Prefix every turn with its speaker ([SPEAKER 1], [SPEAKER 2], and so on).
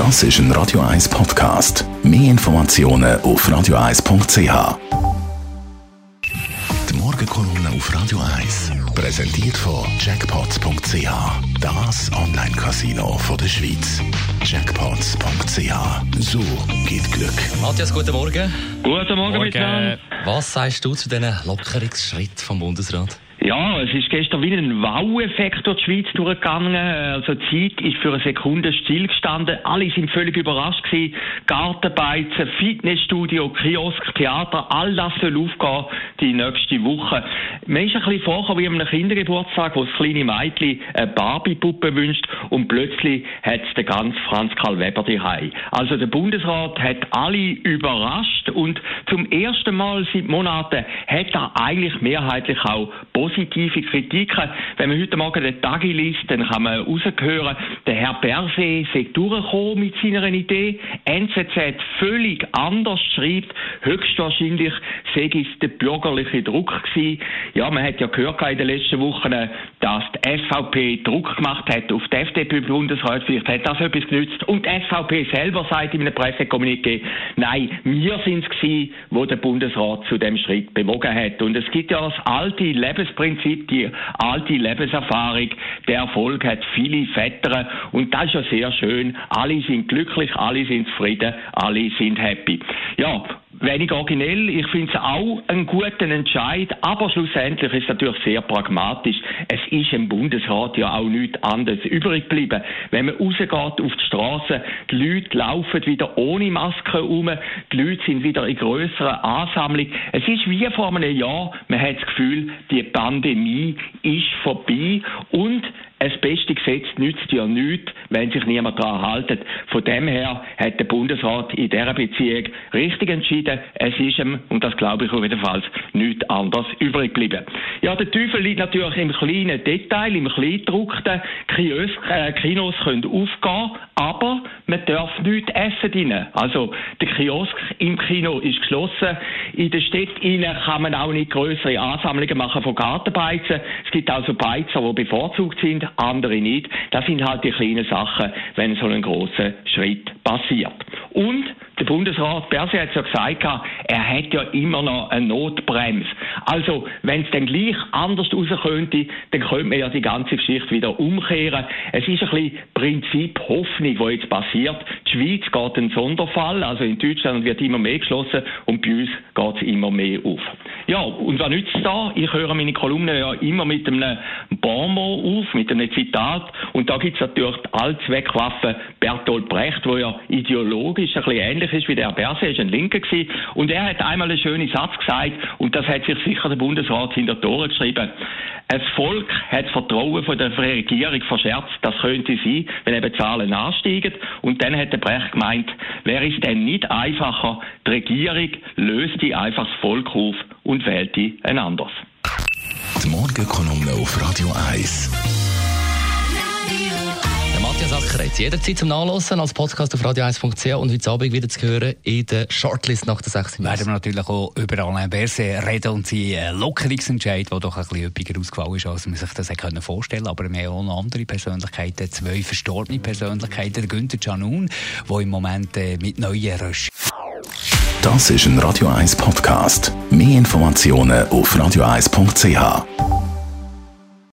[SPEAKER 1] Das ist ein Radio 1 Podcast. Mehr Informationen auf radio1.ch. Die Morgenkolumne auf Radio 1 präsentiert von Jackpots.ch. Das Online-Casino der Schweiz. Jackpots.ch. So geht Glück.
[SPEAKER 2] Matthias, guten Morgen.
[SPEAKER 3] Guten Morgen, Morgen.
[SPEAKER 2] Was sagst du zu diesen Lockerungsschritten vom Bundesrat?
[SPEAKER 3] Ja, es ist gestern wieder ein Wow-Effekt durch die Schweiz durchgegangen. Also die Zeit ist für eine Sekunde stillgestanden. Alle sind völlig überrascht gewesen. Gartenbeizen, Fitnessstudio, Kiosk, Theater, all das soll aufgehen die nächste Woche. Man ist ein bisschen vorher wie an einem Kindergeburtstag, wo das kleine Mädchen eine Barbie-Puppe wünscht und plötzlich hat es den ganz Franz Karl Weber daheim. Also der Bundesrat hat alle überrascht und zum ersten Mal seit Monaten hat er eigentlich mehrheitlich auch positive Kritiken. Wenn man heute Morgen den Tagi liest, dann kann man rausgehören, der Herr Berset sei durchgekommen mit seiner Idee. NZZ völlig anders schreibt, höchstwahrscheinlich sei es der bürgerliche Druck gewesen. Ja, man hat ja gehört in den letzten Wochen, dass die SVP Druck gemacht hat auf die FDP-Bundesrat. Vielleicht hat das etwas genützt. Und die SVP selber sagt in einem Pressekommuniqué, nein, wir sind es gewesen, wo der Bundesrat zu dem Schritt bewogen hat. Und es gibt ja das alte Lebensprinzip, die alte Lebenserfahrung. Der Erfolg hat viele Väter und das ist ja sehr schön. Alle sind glücklich, alle sind zufrieden, alle sind happy. Ja, wenig originell. Ich finde es auch einen guten Entscheid, aber schlussendlich ist es natürlich sehr pragmatisch. Es ist im Bundesrat ja auch nichts anderes übrig geblieben. Wenn man rausgeht auf die Straße, die Leute laufen wieder ohne Maske um, die Leute sind wieder in grösserer Ansammlung. Es ist wie vor einem Jahr, man hat das Gefühl, die Pandemie ist vorbei und das beste Gesetz nützt ja nichts, wenn sich niemand daran hält. Von dem her hat der Bundesrat in dieser Beziehung richtig entschieden. Es ist ihm, und das glaube ich auf jeden Fall, nichts anderes übrig geblieben. Ja, der Teufel liegt natürlich im kleinen Detail, im Kleindruckten. Kios, äh, Kinos können aufgehen, aber man darf nichts essen drinnen. Also, der Kiosk im Kino ist geschlossen. In der Stadt kann man auch nicht größere Ansammlungen machen von Gartenbeizen. Es gibt also Beizer, die bevorzugt sind andere nicht. Das sind halt die kleinen Sachen, wenn so ein großer Schritt passiert. Und der Bundesrat Berse hat ja gesagt, er hat ja immer noch eine Notbremse. Also, wenn es dann gleich anders raus könnte, dann könnte man ja die ganze Geschichte wieder umkehren. Es ist ein bisschen Prinzip Hoffnung, was jetzt passiert. Die Schweiz geht ein Sonderfall, also in Deutschland wird immer mehr geschlossen und bei uns geht es immer mehr auf. Ja, und was nützt da? Ich höre meine Kolumne ja immer mit einem Bonmot auf, mit einem Zitat. Und da gibt es natürlich die Allzweckwaffe Bertolt Brecht, wo ja ideologisch ein bisschen ähnlich ist wie der Berse, ist ein Linker gewesen. Und er hat einmal einen schönen Satz gesagt, und das hat sich sicher der Bundesrat hinter Ohren geschrieben. Ein Volk hat das Vertrauen von der Regierung verscherzt. Das könnte sein, wenn eben Zahlen ansteigen. Und dann hat der Brecht gemeint, wäre es denn nicht einfacher, die Regierung löst die einfach das Volk auf und wählt die ein anderes.
[SPEAKER 1] Die Morgenkolumne auf Radio 1.
[SPEAKER 2] Der jetzt jederzeit zum Nachlesen als Podcast auf radio1.ch und heute Abend wieder zu hören in der Shortlist nach der 6.
[SPEAKER 4] Werden wir natürlich auch über Alain Berset reden und seinen Lockerungsentscheid, der doch ein bisschen üppiger ausgefallen ist, als man sich das hätte vorstellen können. Aber wir haben auch noch andere Persönlichkeiten, zwei verstorbene Persönlichkeiten. Günther Canun, der im Moment äh, mit neuen Röschen
[SPEAKER 1] Das ist ein Radio 1 Podcast. Mehr Informationen auf radio1.ch.